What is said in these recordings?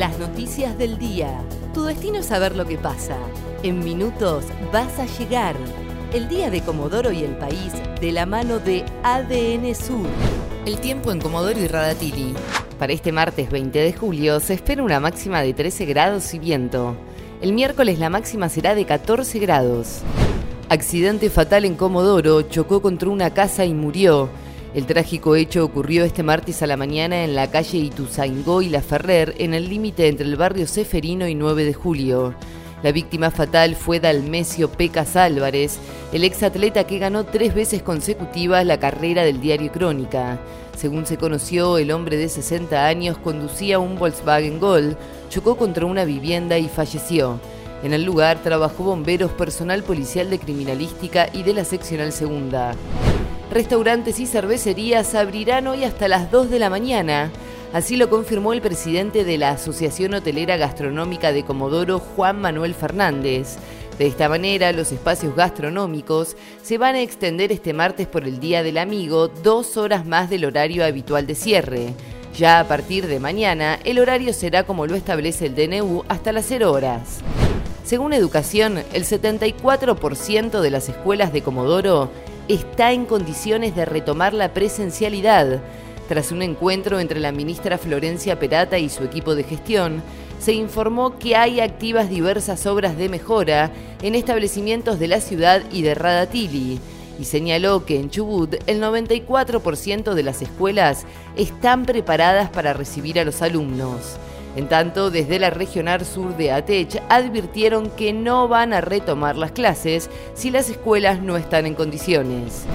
Las noticias del día. Tu destino es saber lo que pasa. En minutos vas a llegar. El día de Comodoro y el país de la mano de ADN Sur. El tiempo en Comodoro y Radatili. Para este martes 20 de julio se espera una máxima de 13 grados y viento. El miércoles la máxima será de 14 grados. Accidente fatal en Comodoro, chocó contra una casa y murió. El trágico hecho ocurrió este martes a la mañana en la calle Ituzaingó y La Ferrer, en el límite entre el barrio Seferino y 9 de julio. La víctima fatal fue Dalmesio Pecas Álvarez, el exatleta que ganó tres veces consecutivas la carrera del diario Crónica. Según se conoció, el hombre de 60 años conducía un Volkswagen Gol, chocó contra una vivienda y falleció. En el lugar trabajó bomberos, personal policial de criminalística y de la seccional segunda. Restaurantes y cervecerías abrirán hoy hasta las 2 de la mañana. Así lo confirmó el presidente de la Asociación Hotelera Gastronómica de Comodoro, Juan Manuel Fernández. De esta manera, los espacios gastronómicos se van a extender este martes por el Día del Amigo dos horas más del horario habitual de cierre. Ya a partir de mañana, el horario será como lo establece el DNU hasta las 0 horas. Según Educación, el 74% de las escuelas de Comodoro está en condiciones de retomar la presencialidad. Tras un encuentro entre la ministra Florencia Perata y su equipo de gestión, se informó que hay activas diversas obras de mejora en establecimientos de la ciudad y de Radatili y señaló que en Chubut el 94% de las escuelas están preparadas para recibir a los alumnos. En tanto, desde la Regional Sur de Atech advirtieron que no van a retomar las clases si las escuelas no están en condiciones.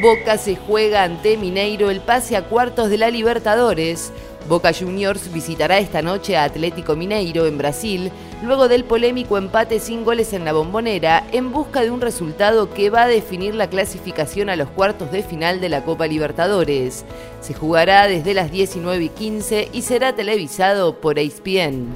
Boca se juega ante Mineiro el pase a cuartos de la Libertadores. Boca Juniors visitará esta noche a Atlético Mineiro en Brasil, luego del polémico empate sin goles en la bombonera, en busca de un resultado que va a definir la clasificación a los cuartos de final de la Copa Libertadores. Se jugará desde las 19 y 15 y será televisado por ESPN.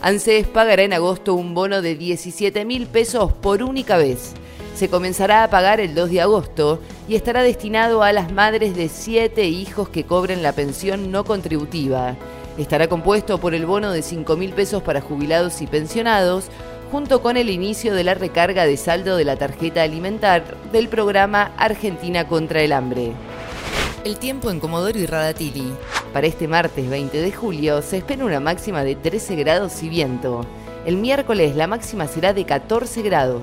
ANSES pagará en agosto un bono de 17 mil pesos por única vez se comenzará a pagar el 2 de agosto y estará destinado a las madres de siete hijos que cobren la pensión no contributiva. Estará compuesto por el bono de 5 mil pesos para jubilados y pensionados, junto con el inicio de la recarga de saldo de la tarjeta alimentar del programa Argentina contra el Hambre. El tiempo en Comodoro y Radatili. Para este martes 20 de julio se espera una máxima de 13 grados y viento. El miércoles la máxima será de 14 grados.